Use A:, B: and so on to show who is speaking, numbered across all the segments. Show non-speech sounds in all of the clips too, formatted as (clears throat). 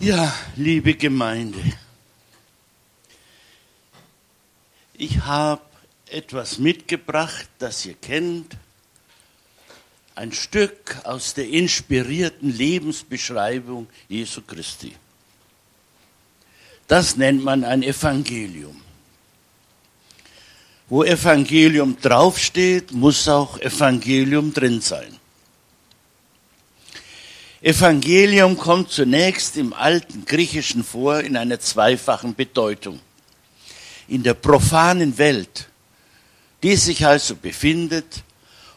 A: Ja, liebe Gemeinde, ich habe etwas mitgebracht, das ihr kennt, ein Stück aus der inspirierten Lebensbeschreibung Jesu Christi. Das nennt man ein Evangelium. Wo Evangelium draufsteht, muss auch Evangelium drin sein. Evangelium kommt zunächst im alten Griechischen vor in einer zweifachen Bedeutung. In der profanen Welt, die sich also befindet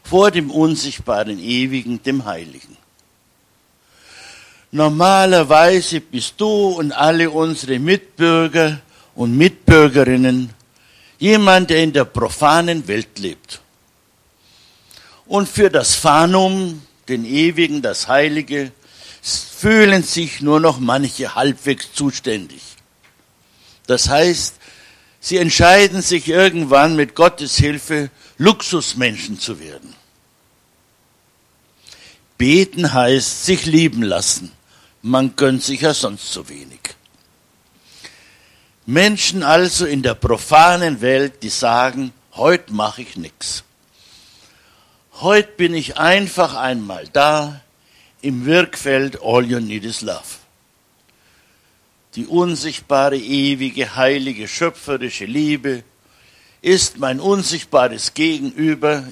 A: vor dem unsichtbaren Ewigen, dem Heiligen. Normalerweise bist du und alle unsere Mitbürger und Mitbürgerinnen jemand, der in der profanen Welt lebt. Und für das Phanum, den Ewigen, das Heilige, fühlen sich nur noch manche halbwegs zuständig. Das heißt, sie entscheiden sich irgendwann mit Gottes Hilfe, Luxusmenschen zu werden. Beten heißt sich lieben lassen. Man gönnt sich ja sonst so wenig. Menschen also in der profanen Welt, die sagen, heute mache ich nichts. Heute bin ich einfach einmal da im Wirkfeld All You Need Is Love. Die unsichtbare, ewige, heilige, schöpferische Liebe ist mein unsichtbares Gegenüber,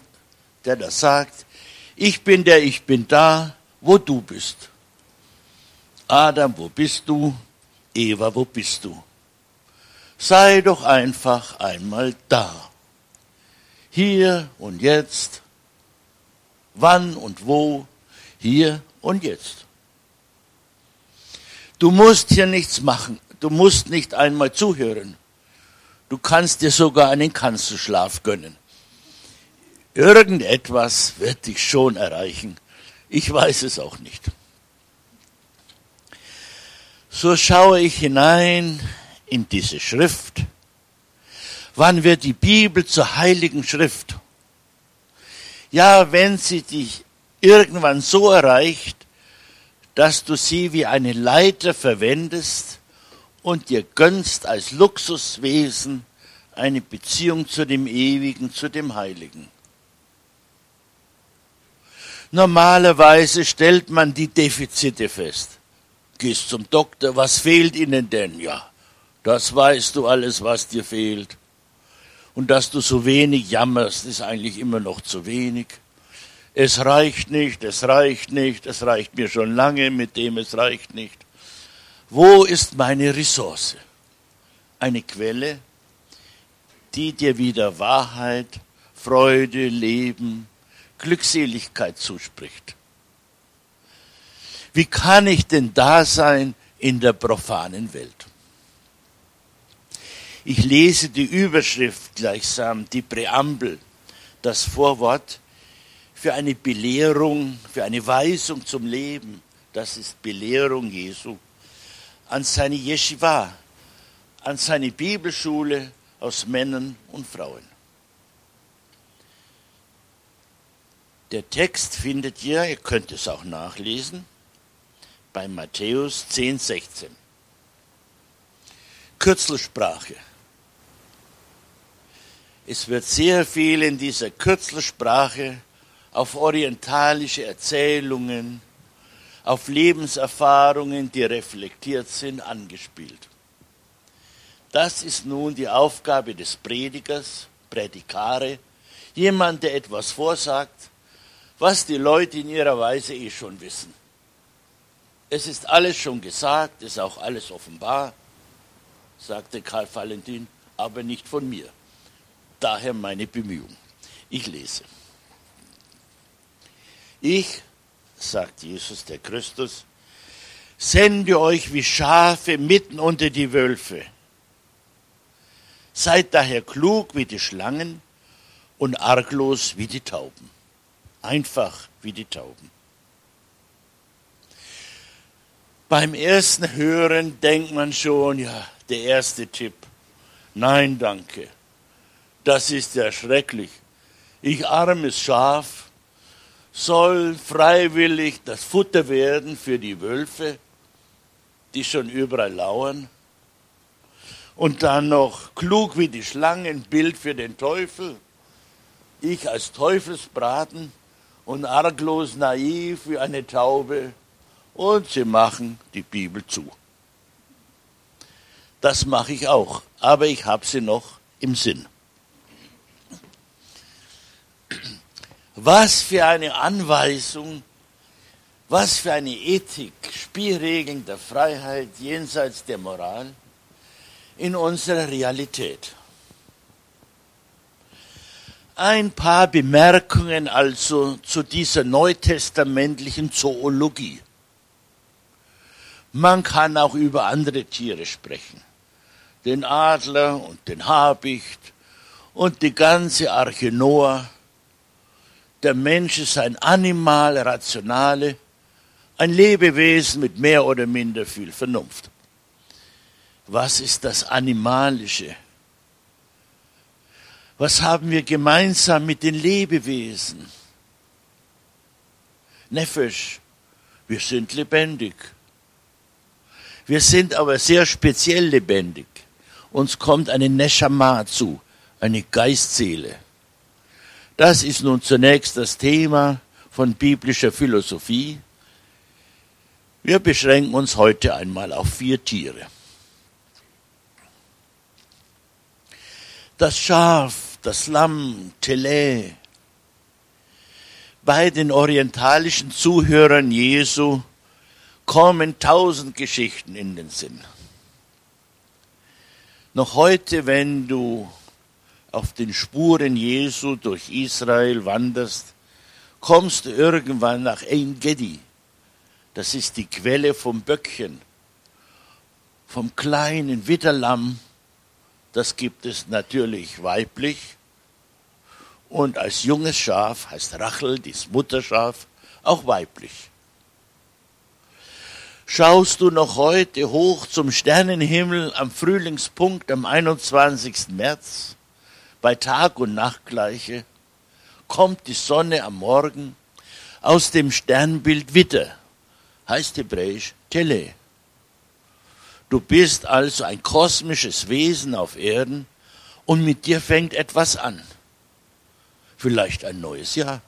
A: der das sagt, ich bin der, ich bin da, wo du bist. Adam, wo bist du? Eva, wo bist du? Sei doch einfach einmal da. Hier und jetzt wann und wo, hier und jetzt. Du musst hier nichts machen. Du musst nicht einmal zuhören. Du kannst dir sogar einen Kanzelschlaf gönnen. Irgendetwas wird dich schon erreichen. Ich weiß es auch nicht. So schaue ich hinein in diese Schrift. Wann wird die Bibel zur heiligen Schrift? Ja, wenn sie dich irgendwann so erreicht, dass du sie wie eine Leiter verwendest und dir gönnst als Luxuswesen eine Beziehung zu dem Ewigen, zu dem Heiligen. Normalerweise stellt man die Defizite fest. Gehst zum Doktor, was fehlt Ihnen denn? Ja, das weißt du alles, was dir fehlt. Und dass du so wenig jammerst, ist eigentlich immer noch zu wenig. Es reicht nicht, es reicht nicht, es reicht mir schon lange mit dem, es reicht nicht. Wo ist meine Ressource? Eine Quelle, die dir wieder Wahrheit, Freude, Leben, Glückseligkeit zuspricht. Wie kann ich denn da sein in der profanen Welt? Ich lese die Überschrift gleichsam, die Präambel, das Vorwort für eine Belehrung, für eine Weisung zum Leben. Das ist Belehrung Jesu an seine Yeshiva, an seine Bibelschule aus Männern und Frauen. Der Text findet ihr, ihr könnt es auch nachlesen, bei Matthäus 10, 16. Kürzelsprache. Es wird sehr viel in dieser Kürzelsprache auf orientalische Erzählungen, auf Lebenserfahrungen, die reflektiert sind, angespielt. Das ist nun die Aufgabe des Predigers, Prädikare, jemand, der etwas vorsagt, was die Leute in ihrer Weise eh schon wissen. Es ist alles schon gesagt, es ist auch alles offenbar, sagte Karl Valentin, aber nicht von mir. Daher meine Bemühung. Ich lese. Ich, sagt Jesus der Christus, sende euch wie Schafe mitten unter die Wölfe. Seid daher klug wie die Schlangen und arglos wie die Tauben. Einfach wie die Tauben. Beim ersten Hören denkt man schon, ja, der erste Tipp. Nein, danke das ist ja schrecklich. Ich armes Schaf soll freiwillig das Futter werden für die Wölfe. die schon überall lauern. Und dann noch klug wie die Schlange, ein Bild für den Teufel. Ich als Teufelsbraten und arglos naiv wie eine Taube. Und sie machen die Bibel zu. Das mache ich auch, aber ich habe sie noch im Sinn. Was für eine Anweisung, was für eine Ethik, Spielregeln der Freiheit jenseits der Moral in unserer Realität. Ein paar Bemerkungen also zu dieser neutestamentlichen Zoologie. Man kann auch über andere Tiere sprechen. Den Adler und den Habicht und die ganze Arche Noah der Mensch ist ein Animal, rationale, ein Lebewesen mit mehr oder minder viel Vernunft. Was ist das Animalische? Was haben wir gemeinsam mit den Lebewesen? Nefesh, wir sind lebendig. Wir sind aber sehr speziell lebendig. Uns kommt eine Neshama zu, eine Geistseele. Das ist nun zunächst das Thema von biblischer Philosophie. Wir beschränken uns heute einmal auf vier Tiere. Das Schaf, das Lamm, Tele. Bei den orientalischen Zuhörern Jesu kommen tausend Geschichten in den Sinn. Noch heute, wenn du auf den Spuren Jesu durch Israel wanderst, kommst du irgendwann nach Ein Gedi. Das ist die Quelle vom Böckchen, vom kleinen Witterlamm. Das gibt es natürlich weiblich. Und als junges Schaf heißt Rachel, das Mutterschaf, auch weiblich. Schaust du noch heute hoch zum Sternenhimmel am Frühlingspunkt am 21. März, bei Tag und Nacht gleiche, kommt die Sonne am Morgen aus dem Sternbild Witter, heißt hebräisch Tele. Du bist also ein kosmisches Wesen auf Erden und mit dir fängt etwas an. Vielleicht ein neues Jahr.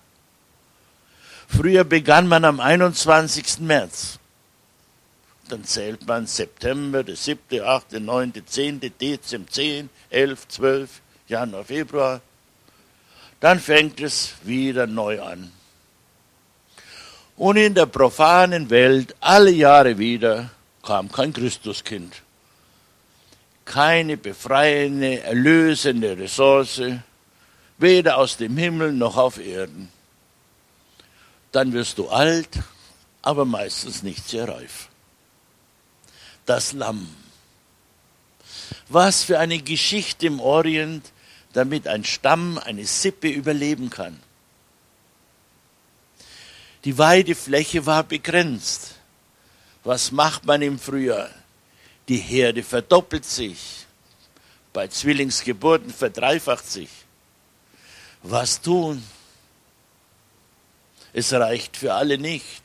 A: Früher begann man am 21. März. Dann zählt man September, der 7., 8., 9., 10., Dezember 10, 11, 12, Januar, Februar, dann fängt es wieder neu an. Und in der profanen Welt alle Jahre wieder kam kein Christuskind. Keine befreiende, erlösende Ressource, weder aus dem Himmel noch auf Erden. Dann wirst du alt, aber meistens nicht sehr reif. Das Lamm. Was für eine Geschichte im Orient, damit ein Stamm, eine Sippe überleben kann. Die Weidefläche war begrenzt. Was macht man im Frühjahr? Die Herde verdoppelt sich. Bei Zwillingsgeburten verdreifacht sich. Was tun? Es reicht für alle nicht.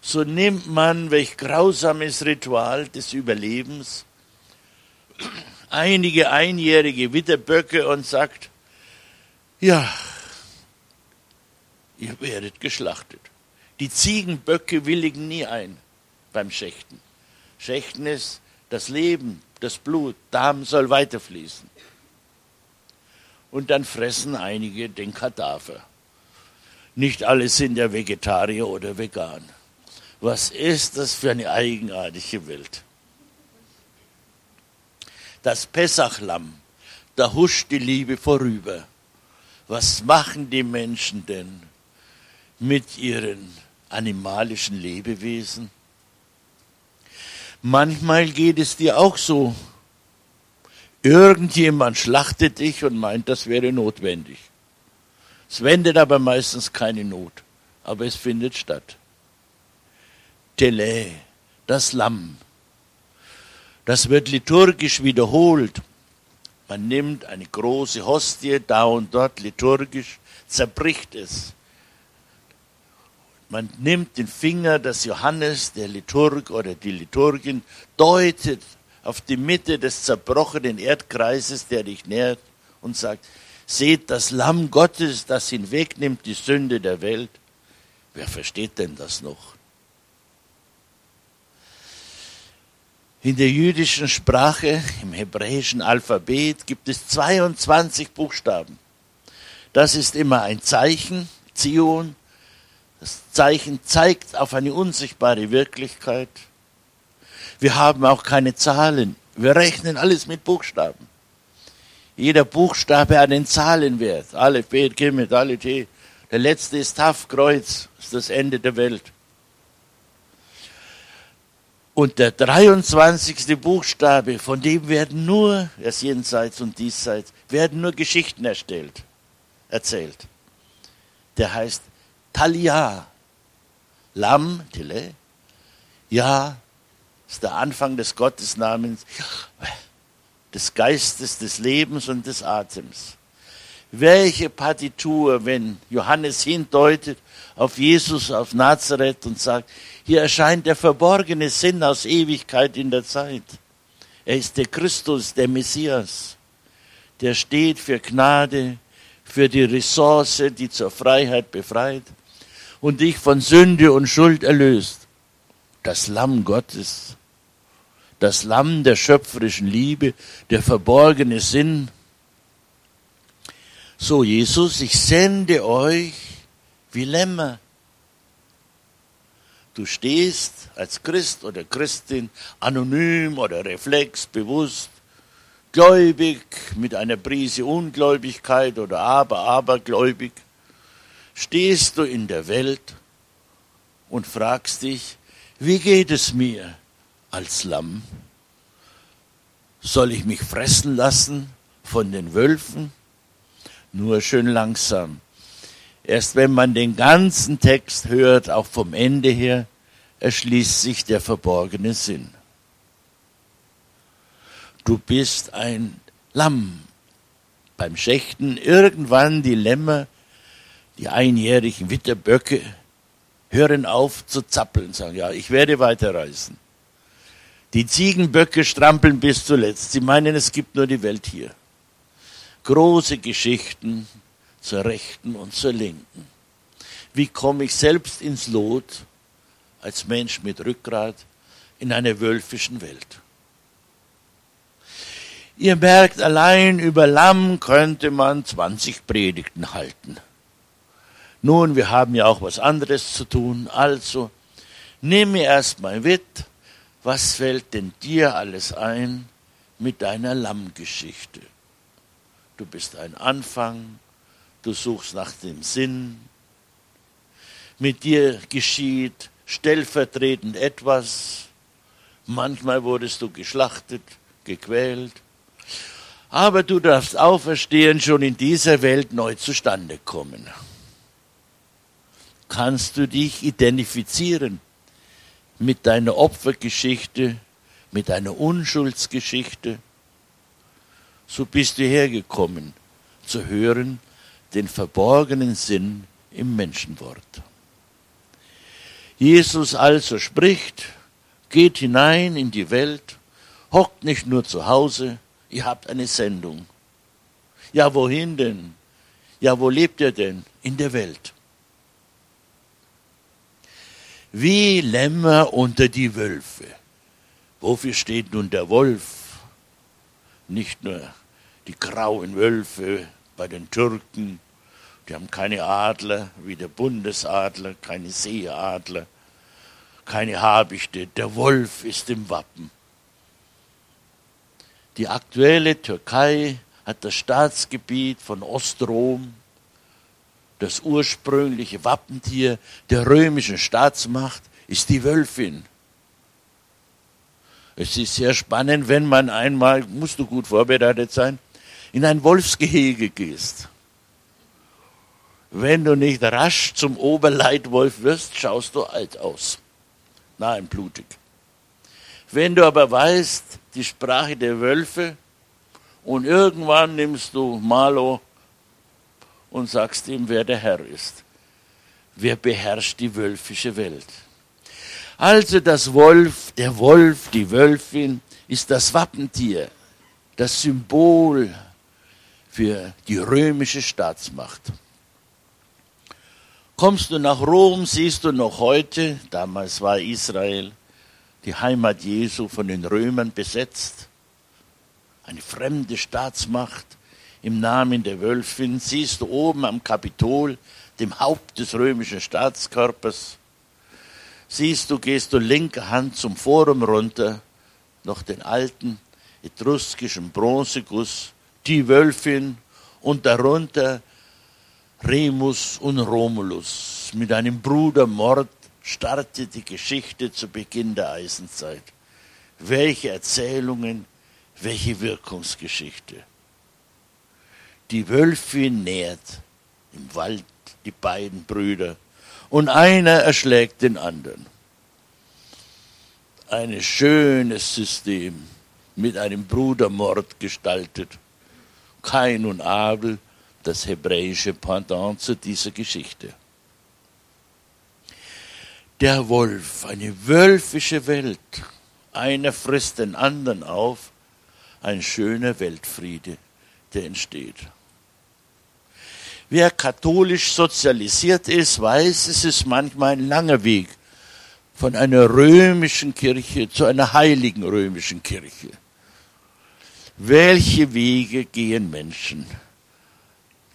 A: So nimmt man welch grausames Ritual des Überlebens einige einjährige Witterböcke und sagt, ja, ihr werdet geschlachtet. Die Ziegenböcke willigen nie ein beim Schächten. Schächten ist das Leben, das Blut, Darm soll weiterfließen. Und dann fressen einige den Kadaver. Nicht alle sind ja Vegetarier oder vegan. Was ist das für eine eigenartige Welt? Das Pessachlamm, da huscht die Liebe vorüber. Was machen die Menschen denn mit ihren animalischen Lebewesen? Manchmal geht es dir auch so. Irgendjemand schlachtet dich und meint, das wäre notwendig. Es wendet aber meistens keine Not, aber es findet statt. Tele, das Lamm, das wird liturgisch wiederholt. Man nimmt eine große Hostie, da und dort liturgisch, zerbricht es. Man nimmt den Finger des Johannes, der Liturg oder die Liturgin, deutet auf die Mitte des zerbrochenen Erdkreises, der dich nährt, und sagt, seht das Lamm Gottes, das hinwegnimmt die Sünde der Welt. Wer versteht denn das noch? In der jüdischen Sprache, im hebräischen Alphabet, gibt es 22 Buchstaben. Das ist immer ein Zeichen, Zion. Das Zeichen zeigt auf eine unsichtbare Wirklichkeit. Wir haben auch keine Zahlen. Wir rechnen alles mit Buchstaben. Jeder Buchstabe hat einen Zahlenwert. Alle B, Gimmet, alle T. Der letzte ist Taf, Kreuz, ist das Ende der Welt. Und der 23. Buchstabe, von dem werden nur, erst jenseits und diesseits, werden nur Geschichten erstellt, erzählt. Der heißt Talia. Lam, Tile. Ja, ist der Anfang des Gottesnamens, des Geistes, des Lebens und des Atems. Welche Partitur, wenn Johannes hindeutet auf Jesus, auf Nazareth und sagt, hier erscheint der verborgene Sinn aus Ewigkeit in der Zeit. Er ist der Christus, der Messias. Der steht für Gnade, für die Ressource, die zur Freiheit befreit und dich von Sünde und Schuld erlöst. Das Lamm Gottes, das Lamm der schöpferischen Liebe, der verborgene Sinn. So, Jesus, ich sende euch wie Lämmer. Du stehst als Christ oder Christin anonym oder reflexbewusst, gläubig mit einer Prise Ungläubigkeit oder aber abergläubig, stehst du in der Welt und fragst dich, wie geht es mir als Lamm? Soll ich mich fressen lassen von den Wölfen? Nur schön langsam. Erst wenn man den ganzen Text hört, auch vom Ende her, erschließt sich der verborgene Sinn. Du bist ein Lamm. Beim Schächten irgendwann die Lämmer, die einjährigen Witterböcke, hören auf zu zappeln, sagen, ja, ich werde weiterreisen. Die Ziegenböcke strampeln bis zuletzt. Sie meinen, es gibt nur die Welt hier. Große Geschichten, zur rechten und zur linken. Wie komme ich selbst ins Lot als Mensch mit Rückgrat in einer wölfischen Welt? Ihr merkt, allein über Lamm könnte man 20 Predigten halten. Nun, wir haben ja auch was anderes zu tun, also nimm mir erstmal mit, was fällt denn dir alles ein mit deiner Lammgeschichte? Du bist ein Anfang, du suchst nach dem Sinn. Mit dir geschieht stellvertretend etwas. Manchmal wurdest du geschlachtet, gequält. Aber du darfst auferstehen, schon in dieser Welt neu zustande kommen. Kannst du dich identifizieren mit deiner Opfergeschichte, mit deiner Unschuldsgeschichte? So bist du hergekommen, zu hören, den verborgenen Sinn im Menschenwort. Jesus also spricht, geht hinein in die Welt, hockt nicht nur zu Hause, ihr habt eine Sendung. Ja, wohin denn? Ja, wo lebt ihr denn? In der Welt. Wie Lämmer unter die Wölfe. Wofür steht nun der Wolf? Nicht nur die grauen Wölfe bei den Türken. Die haben keine Adler wie der Bundesadler, keine Seeadler, keine Habichte. Der Wolf ist im Wappen. Die aktuelle Türkei hat das Staatsgebiet von Ostrom, das ursprüngliche Wappentier der römischen Staatsmacht, ist die Wölfin. Es ist sehr spannend, wenn man einmal, musst du gut vorbereitet sein, in ein Wolfsgehege gehst. Wenn du nicht rasch zum Oberleitwolf wirst, schaust du alt aus. Nein, blutig. Wenn du aber weißt, die Sprache der Wölfe, und irgendwann nimmst du Malo und sagst ihm, wer der Herr ist. wer beherrscht die wölfische Welt. Also das Wolf, der Wolf, die Wölfin ist das Wappentier, das Symbol für die römische Staatsmacht. Kommst du nach Rom, siehst du noch heute, damals war Israel, die Heimat Jesu von den Römern besetzt, eine fremde Staatsmacht im Namen der Wölfin, siehst du oben am Kapitol, dem Haupt des römischen Staatskörpers, siehst du, gehst du linke Hand zum Forum runter, noch den alten etruskischen Bronzeguss, die Wölfin und darunter Remus und Romulus. Mit einem Brudermord startet die Geschichte zu Beginn der Eisenzeit. Welche Erzählungen, welche Wirkungsgeschichte. Die Wölfin nährt im Wald die beiden Brüder und einer erschlägt den anderen. Ein schönes System mit einem Brudermord gestaltet. Kain und Abel, das hebräische Pendant zu dieser Geschichte. Der Wolf, eine wölfische Welt. Einer frisst den anderen auf. Ein schöner Weltfriede, der entsteht. Wer katholisch sozialisiert ist, weiß, es ist manchmal ein langer Weg von einer römischen Kirche zu einer heiligen römischen Kirche. Welche Wege gehen Menschen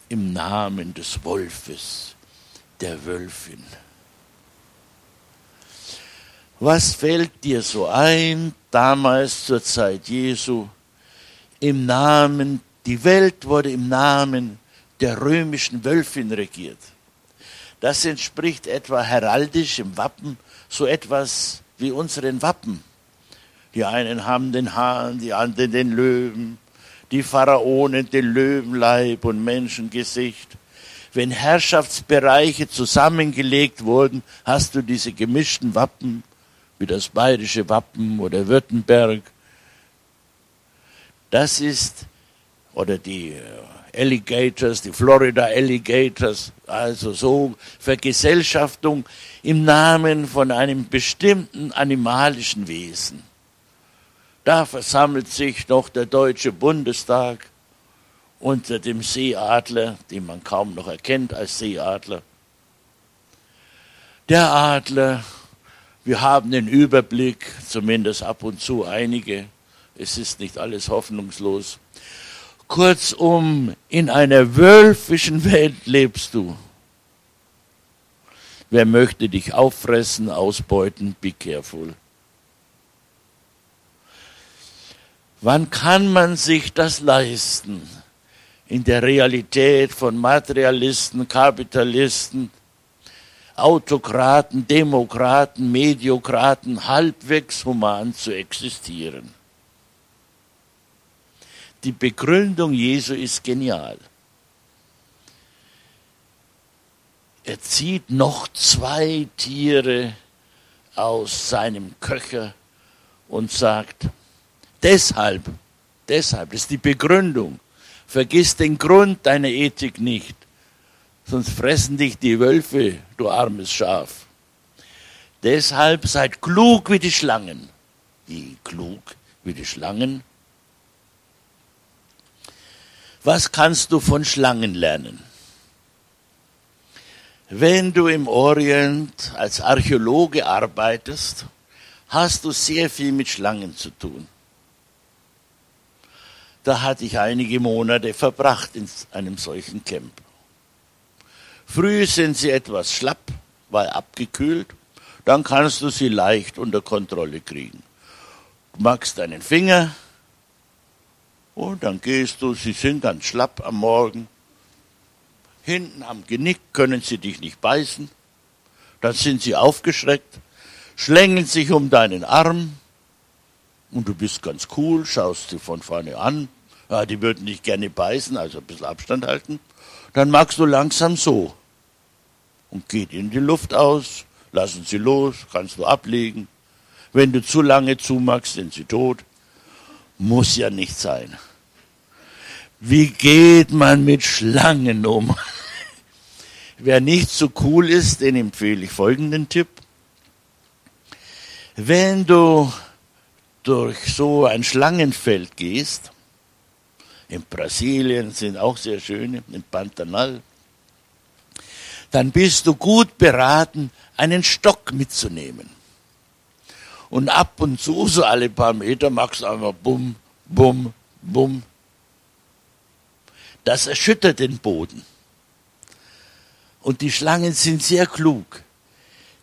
A: im Namen des Wolfes, der Wölfin? Was fällt dir so ein, damals zur Zeit Jesu, im Namen, die Welt wurde im Namen der römischen Wölfin regiert. Das entspricht etwa heraldisch im Wappen so etwas wie unseren Wappen. Die einen haben den Hahn, die anderen den Löwen, die Pharaonen den Löwenleib und Menschengesicht. Wenn Herrschaftsbereiche zusammengelegt wurden, hast du diese gemischten Wappen, wie das bayerische Wappen oder Württemberg. Das ist, oder die Alligators, die Florida Alligators, also so Vergesellschaftung im Namen von einem bestimmten animalischen Wesen. Da versammelt sich noch der Deutsche Bundestag unter dem Seeadler, den man kaum noch erkennt als Seeadler. Der Adler, wir haben den Überblick, zumindest ab und zu einige, es ist nicht alles hoffnungslos. Kurzum, in einer wölfischen Welt lebst du. Wer möchte dich auffressen, ausbeuten, be careful. Wann kann man sich das leisten? In der Realität von Materialisten, Kapitalisten, Autokraten, Demokraten, Mediokraten halbwegs human zu existieren. Die Begründung Jesu ist genial. Er zieht noch zwei Tiere aus seinem Köcher und sagt, deshalb, deshalb ist die Begründung, vergiss den Grund deiner Ethik nicht, sonst fressen dich die Wölfe, du armes Schaf. Deshalb seid klug wie die Schlangen. Wie klug wie die Schlangen? Was kannst du von Schlangen lernen? Wenn du im Orient als Archäologe arbeitest, hast du sehr viel mit Schlangen zu tun. Da hatte ich einige Monate verbracht in einem solchen Camp. Früh sind sie etwas schlapp, weil abgekühlt, dann kannst du sie leicht unter Kontrolle kriegen. Du magst deinen Finger und dann gehst du, sie sind ganz schlapp am Morgen. Hinten am Genick können sie dich nicht beißen. Dann sind sie aufgeschreckt, schlängeln sich um deinen Arm und du bist ganz cool, schaust sie von vorne an. Ja, die würden dich gerne beißen, also ein bisschen Abstand halten. Dann magst du langsam so und geht in die Luft aus, lassen sie los, kannst du ablegen. Wenn du zu lange zumachst, sind sie tot. Muss ja nicht sein. Wie geht man mit Schlangen um? (laughs) Wer nicht so cool ist, den empfehle ich folgenden Tipp. Wenn du durch so ein Schlangenfeld gehst, in Brasilien sind auch sehr schöne, in Pantanal, dann bist du gut beraten, einen Stock mitzunehmen. Und ab und zu, so alle paar Meter, machst du einfach bumm, bumm, bumm. Das erschüttert den Boden. Und die Schlangen sind sehr klug.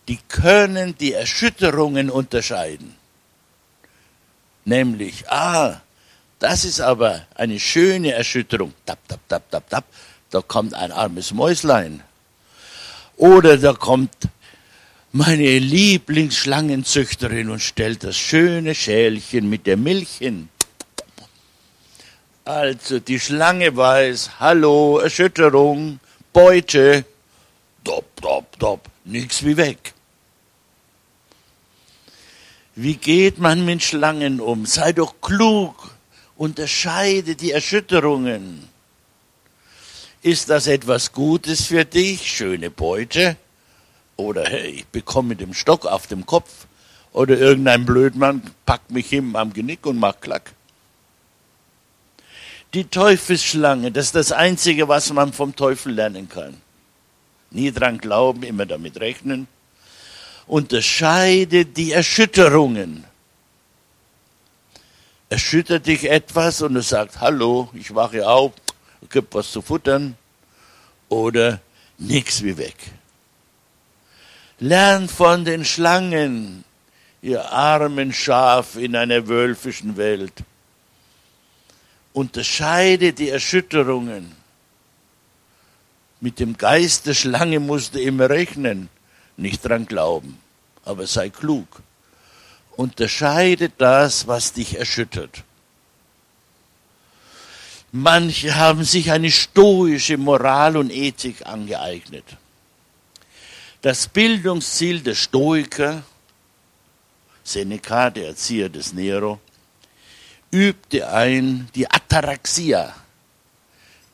A: Die können die Erschütterungen unterscheiden. Nämlich, ah, das ist aber eine schöne Erschütterung. Tap, tap, tap, tap, tap. Da kommt ein armes Mäuslein. Oder da kommt meine Lieblingsschlangenzüchterin und stellt das schöne Schälchen mit der Milch hin. Also die Schlange weiß, hallo, Erschütterung, Beute, dop, dop, dop, nichts wie weg. Wie geht man mit Schlangen um? Sei doch klug, unterscheide die Erschütterungen. Ist das etwas Gutes für dich, schöne Beute? Oder hey, ich bekomme mit dem Stock auf dem Kopf? Oder irgendein Blödmann packt mich hin am Genick und macht Klack? Die Teufelsschlange, das ist das Einzige, was man vom Teufel lernen kann. Nie dran glauben, immer damit rechnen. Unterscheide die Erschütterungen. Erschüttert dich etwas und du sagst, hallo, ich wache auf, gibt was zu futtern. Oder nichts wie weg. Lern von den Schlangen, ihr armen Schaf in einer wölfischen Welt unterscheide die Erschütterungen. Mit dem Geist der Schlange musst du immer rechnen, nicht dran glauben, aber sei klug. Unterscheide das, was dich erschüttert. Manche haben sich eine stoische Moral und Ethik angeeignet. Das Bildungsziel der Stoiker, Seneca, der Erzieher des Nero, übte ein die Ataraxia,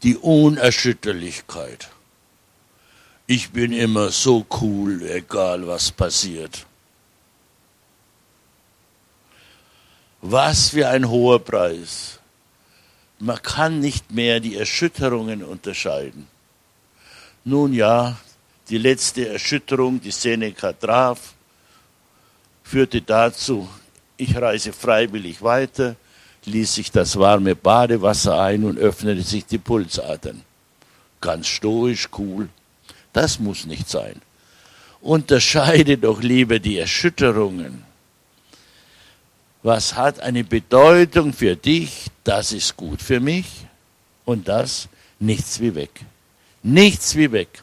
A: die Unerschütterlichkeit. Ich bin immer so cool, egal was passiert. Was für ein hoher Preis. Man kann nicht mehr die Erschütterungen unterscheiden. Nun ja, die letzte Erschütterung, die Seneca traf, führte dazu, ich reise freiwillig weiter, ließ sich das warme Badewasser ein und öffnete sich die Pulsadern. Ganz stoisch, cool. Das muss nicht sein. Unterscheide doch lieber die Erschütterungen. Was hat eine Bedeutung für dich? Das ist gut für mich. Und das nichts wie weg. Nichts wie weg.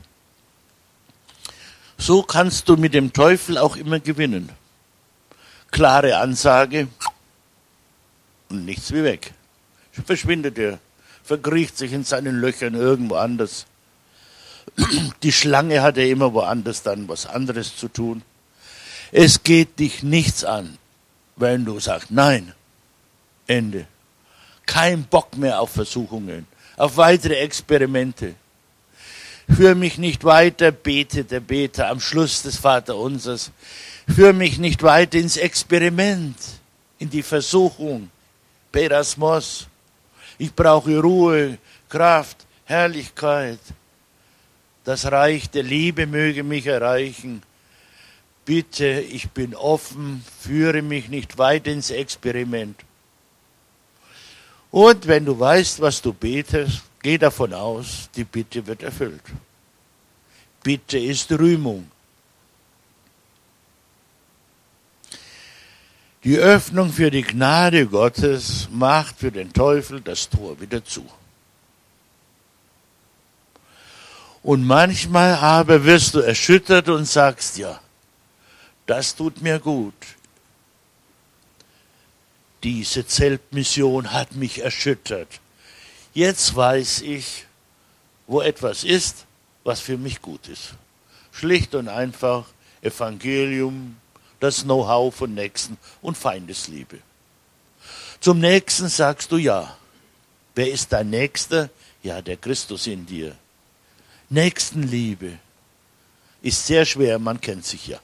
A: So kannst du mit dem Teufel auch immer gewinnen. Klare Ansage, und nichts wie weg. Verschwindet er, verkriecht sich in seinen Löchern irgendwo anders. Die Schlange hat ja immer woanders dann was anderes zu tun. Es geht dich nichts an, wenn du sagst, nein, Ende. Kein Bock mehr auf Versuchungen, auf weitere Experimente. Führ mich nicht weiter, bete der Beter am Schluss des Vaterunsers. Führ mich nicht weiter ins Experiment, in die Versuchung, Perasmos. Ich brauche Ruhe, Kraft, Herrlichkeit. Das Reich der Liebe möge mich erreichen. Bitte, ich bin offen, führe mich nicht weit ins Experiment. Und wenn du weißt, was du betest, geh davon aus, die Bitte wird erfüllt. Bitte ist Rühmung. Die Öffnung für die Gnade Gottes macht für den Teufel das Tor wieder zu. Und manchmal aber wirst du erschüttert und sagst, ja, das tut mir gut. Diese Zeltmission hat mich erschüttert. Jetzt weiß ich, wo etwas ist, was für mich gut ist. Schlicht und einfach Evangelium, das Know-how von Nächsten und Feindesliebe. Zum Nächsten sagst du ja. Wer ist dein Nächster? Ja, der Christus in dir. Nächstenliebe. ist sehr schwer, man kennt sich ja.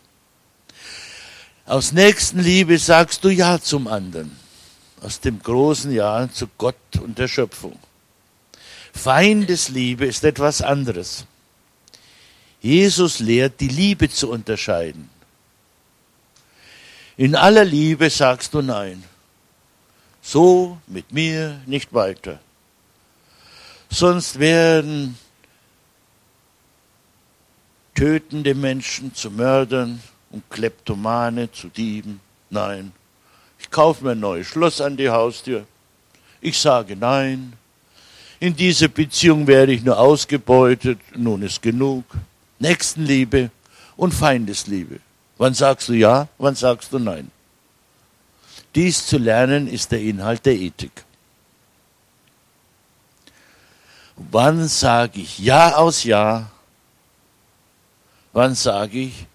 A: Aus Nächstenliebe sagst du Ja zum anderen. Aus dem großen Ja zu Gott und der Schöpfung. Feindesliebe ist etwas anderes. Jesus lehrt, die Liebe zu unterscheiden. In aller Liebe sagst du Nein. So mit mir nicht weiter. Sonst werden tötende Menschen zu Mördern und Kleptomane zu Dieben. Nein. Ich kaufe mir ein neues Schloss an die Haustür. Ich sage nein. In dieser Beziehung werde ich nur ausgebeutet. Nun ist genug. Nächstenliebe und Feindesliebe. Wann sagst du ja, wann sagst du nein? Dies zu lernen ist der Inhalt der Ethik. Wann sage ich Ja aus Ja? Wann sage ich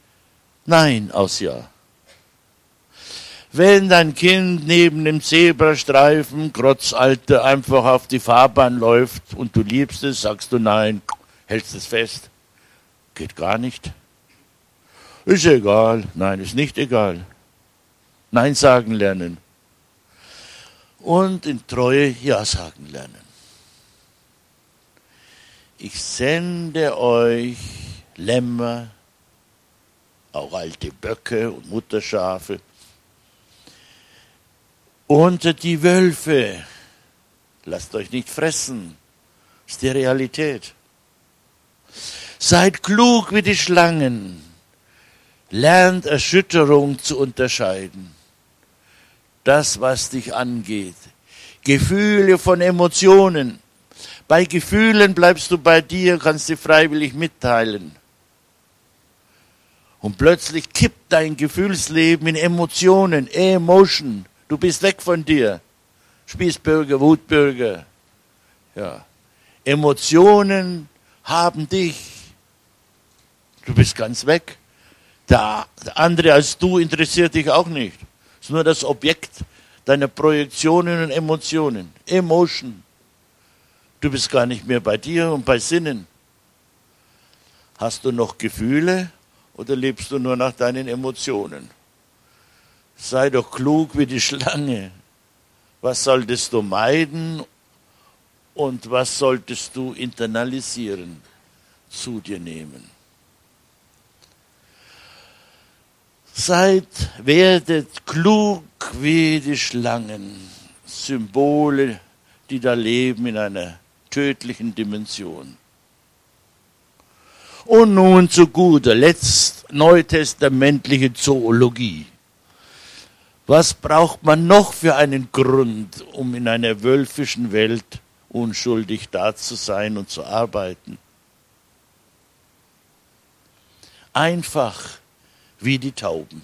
A: Nein aus Ja? Wenn dein Kind neben dem Zebrastreifen, Grotzalter, einfach auf die Fahrbahn läuft und du liebst es, sagst du Nein, hältst es fest. Geht gar nicht. Ist egal. Nein, ist nicht egal. Nein sagen lernen. Und in Treue Ja sagen lernen. Ich sende euch Lämmer, auch alte Böcke und Mutterschafe, unter die Wölfe. Lasst euch nicht fressen. Ist die Realität. Seid klug wie die Schlangen lernt Erschütterung zu unterscheiden. Das, was dich angeht. Gefühle von Emotionen. Bei Gefühlen bleibst du bei dir, kannst sie freiwillig mitteilen. Und plötzlich kippt dein Gefühlsleben in Emotionen, Emotion. Du bist weg von dir. Spießbürger, Wutbürger. Ja. Emotionen haben dich. Du bist ganz weg. Der, andere als du interessiert dich auch nicht. Es ist nur das Objekt deiner Projektionen und Emotionen. Emotion. Du bist gar nicht mehr bei dir und bei Sinnen. Hast du noch Gefühle oder lebst du nur nach deinen Emotionen? Sei doch klug wie die Schlange. Was solltest du meiden und was solltest du internalisieren, zu dir nehmen? Seid, werdet klug wie die Schlangen, Symbole, die da leben in einer tödlichen Dimension. Und nun zu guter Letzt neutestamentliche Zoologie. Was braucht man noch für einen Grund, um in einer wölfischen Welt unschuldig da zu sein und zu arbeiten? Einfach wie die Tauben.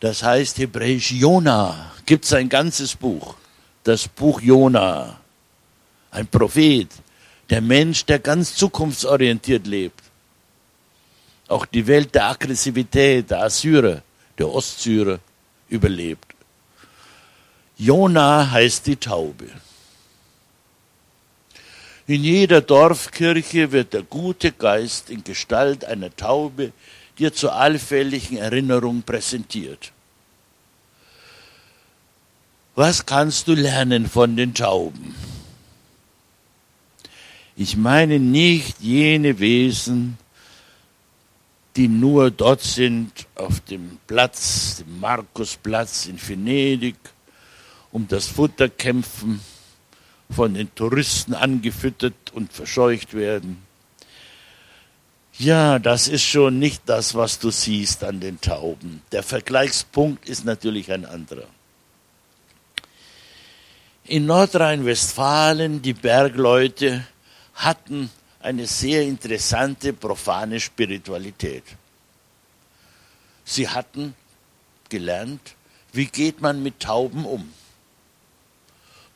A: Das heißt hebräisch Jona. Gibt es ein ganzes Buch. Das Buch Jona. Ein Prophet. Der Mensch, der ganz zukunftsorientiert lebt. Auch die Welt der Aggressivität, der Assyrer, der Ostsyrer überlebt. Jona heißt die Taube. In jeder Dorfkirche wird der gute Geist in Gestalt einer Taube dir zur allfälligen Erinnerung präsentiert. Was kannst du lernen von den Tauben? Ich meine nicht jene Wesen, die nur dort sind, auf dem Platz, dem Markusplatz in Venedig, um das Futter kämpfen, von den Touristen angefüttert und verscheucht werden. Ja, das ist schon nicht das, was du siehst an den Tauben. Der Vergleichspunkt ist natürlich ein anderer. In Nordrhein-Westfalen, die Bergleute hatten eine sehr interessante profane Spiritualität. Sie hatten gelernt, wie geht man mit Tauben um.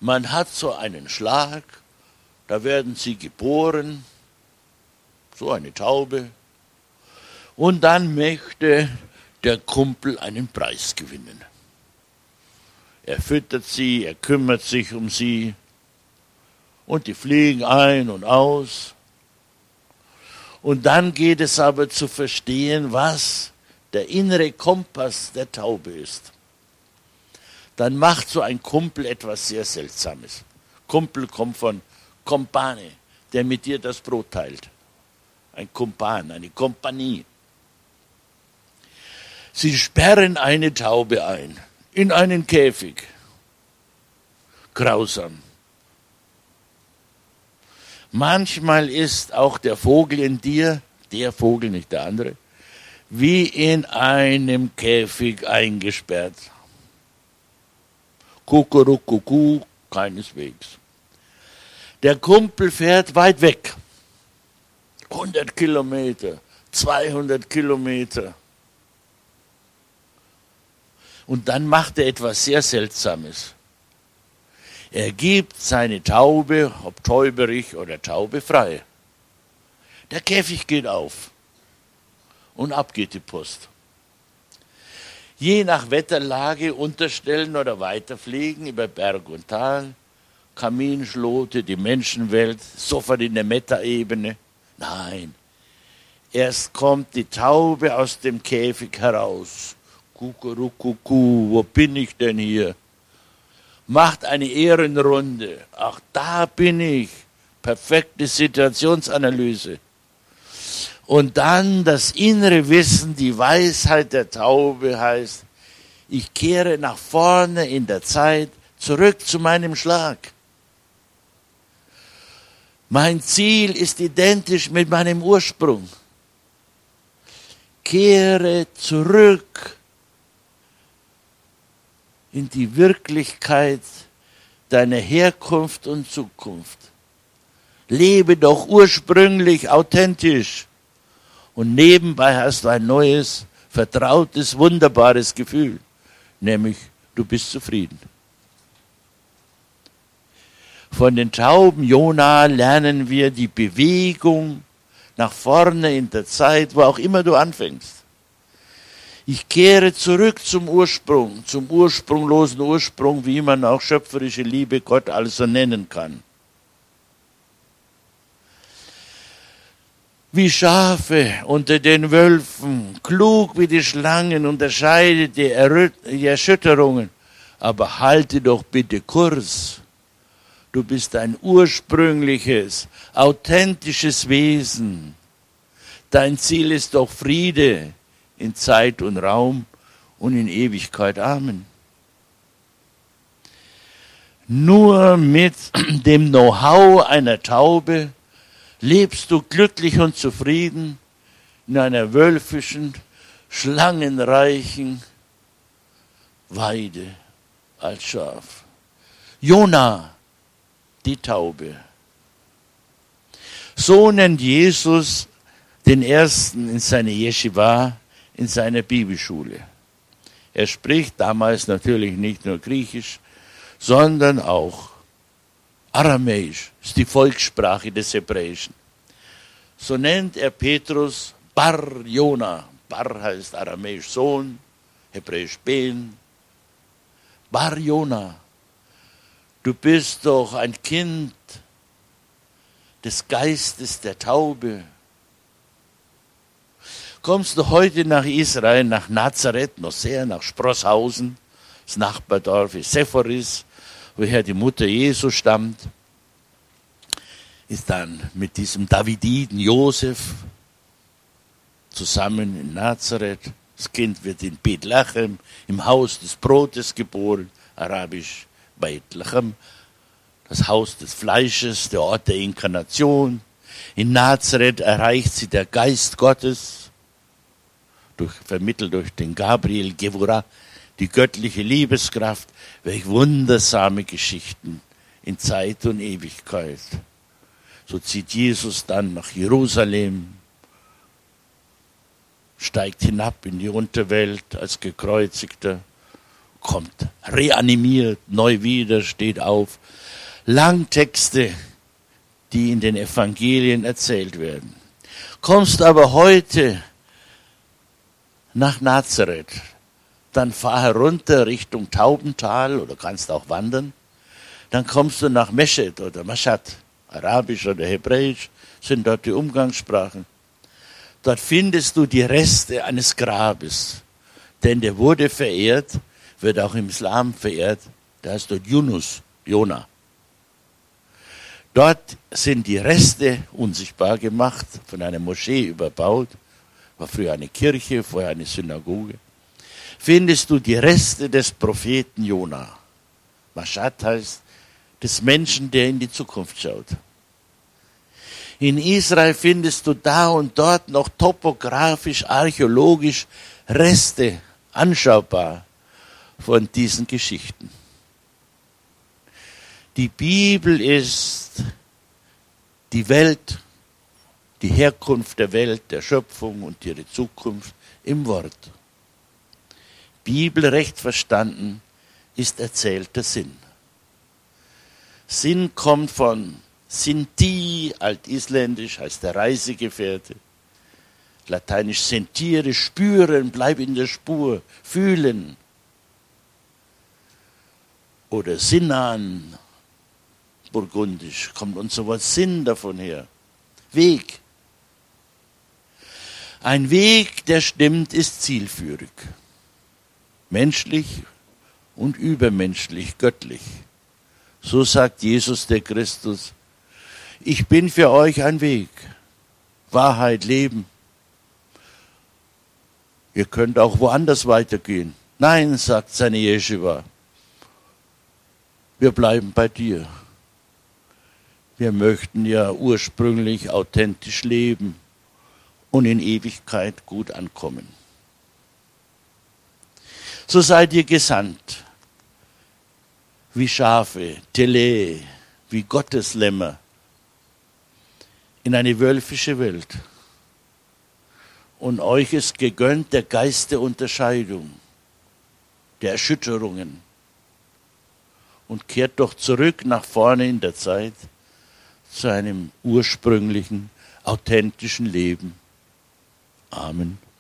A: Man hat so einen Schlag, da werden sie geboren, so eine Taube. Und dann möchte der Kumpel einen Preis gewinnen. Er füttert sie, er kümmert sich um sie und die fliegen ein und aus. Und dann geht es aber zu verstehen, was der innere Kompass der Taube ist. Dann macht so ein Kumpel etwas sehr Seltsames. Kumpel kommt von Kompane, der mit dir das Brot teilt. Ein Kumpan, eine Kompanie. Sie sperren eine Taube ein in einen Käfig. Grausam. Manchmal ist auch der Vogel in dir, der Vogel, nicht der andere, wie in einem Käfig eingesperrt. Kuckurukuku, keineswegs. Der Kumpel fährt weit weg. 100 Kilometer, 200 Kilometer. Und dann macht er etwas sehr Seltsames. Er gibt seine Taube, ob täuberig oder Taube, frei. Der Käfig geht auf und ab geht die Post. Je nach Wetterlage unterstellen oder weiterfliegen über Berg und Tal, Kaminschlote, die Menschenwelt, sofort in der Metaebene. Nein, erst kommt die Taube aus dem Käfig heraus. Kuckurukuku, wo bin ich denn hier? Macht eine Ehrenrunde. Ach, da bin ich. Perfekte Situationsanalyse. Und dann das innere Wissen, die Weisheit der Taube heißt, ich kehre nach vorne in der Zeit zurück zu meinem Schlag. Mein Ziel ist identisch mit meinem Ursprung. Kehre zurück in die Wirklichkeit deiner Herkunft und Zukunft. Lebe doch ursprünglich authentisch und nebenbei hast du ein neues, vertrautes, wunderbares Gefühl, nämlich du bist zufrieden. Von den Tauben Jona lernen wir die Bewegung nach vorne in der Zeit, wo auch immer du anfängst. Ich kehre zurück zum Ursprung, zum ursprunglosen Ursprung, wie man auch schöpferische Liebe Gott also nennen kann. Wie Schafe unter den Wölfen, klug wie die Schlangen, unterscheidet die, die Erschütterungen, aber halte doch bitte Kurs. Du bist ein ursprüngliches, authentisches Wesen. Dein Ziel ist doch Friede, in Zeit und Raum und in Ewigkeit. Amen. Nur mit (clears throat) dem Know-how einer Taube lebst du glücklich und zufrieden in einer wölfischen, schlangenreichen Weide als Schaf. Jona, die Taube. So nennt Jesus den ersten in seine Yeshiva in seiner Bibelschule. Er spricht damals natürlich nicht nur Griechisch, sondern auch Aramäisch, ist die Volkssprache des Hebräischen. So nennt er Petrus Bar Jona. Bar heißt Aramäisch Sohn, Hebräisch Ben. Bar Jona, du bist doch ein Kind des Geistes der Taube kommst du heute nach Israel, nach Nazareth, noch sehr, nach Sprosshausen, das Nachbardorf ist Sephoris, woher die Mutter Jesu stammt, ist dann mit diesem Davididen Josef zusammen in Nazareth. Das Kind wird in Bethlehem, im Haus des Brotes geboren, arabisch Bethlehem, das Haus des Fleisches, der Ort der Inkarnation. In Nazareth erreicht sie der Geist Gottes, durch, vermittelt durch den Gabriel Gevura, die göttliche Liebeskraft, welch wundersame Geschichten in Zeit und Ewigkeit. So zieht Jesus dann nach Jerusalem, steigt hinab in die Unterwelt als gekreuzigter, kommt reanimiert, neu wieder, steht auf. Langtexte, die in den Evangelien erzählt werden. Kommst aber heute nach Nazareth. Dann fahr herunter Richtung Taubental oder kannst auch wandern. Dann kommst du nach Meshed oder Mashad. Arabisch oder Hebräisch sind dort die Umgangssprachen. Dort findest du die Reste eines Grabes. Denn der wurde verehrt, wird auch im Islam verehrt. Da heißt dort Yunus, Jona. Dort sind die Reste unsichtbar gemacht, von einer Moschee überbaut, war früher eine Kirche, vorher eine Synagoge. Findest du die Reste des Propheten Jona. Mashad heißt des Menschen, der in die Zukunft schaut. In Israel findest du da und dort noch topografisch, archäologisch Reste anschaubar von diesen Geschichten. Die Bibel ist die Welt, die Herkunft der Welt, der Schöpfung und ihre Zukunft im Wort. Bibelrecht verstanden ist erzählter Sinn. Sinn kommt von Sinti, altisländisch heißt der Reisegefährte. Lateinisch sentiere, spüren, bleib in der Spur, fühlen. Oder Sinnan, burgundisch, kommt unser Wort Sinn davon her. Weg. Ein Weg, der stimmt, ist zielführig. Menschlich und übermenschlich, göttlich. So sagt Jesus der Christus, ich bin für euch ein Weg, Wahrheit, Leben. Ihr könnt auch woanders weitergehen. Nein, sagt seine Yeshiva, wir bleiben bei dir. Wir möchten ja ursprünglich authentisch leben und in Ewigkeit gut ankommen. So seid ihr gesandt, wie Schafe, Tele, wie Gotteslämmer in eine wölfische Welt. Und euch ist gegönnt der Geist der Unterscheidung, der Erschütterungen. Und kehrt doch zurück nach vorne in der Zeit zu einem ursprünglichen, authentischen Leben. Amen.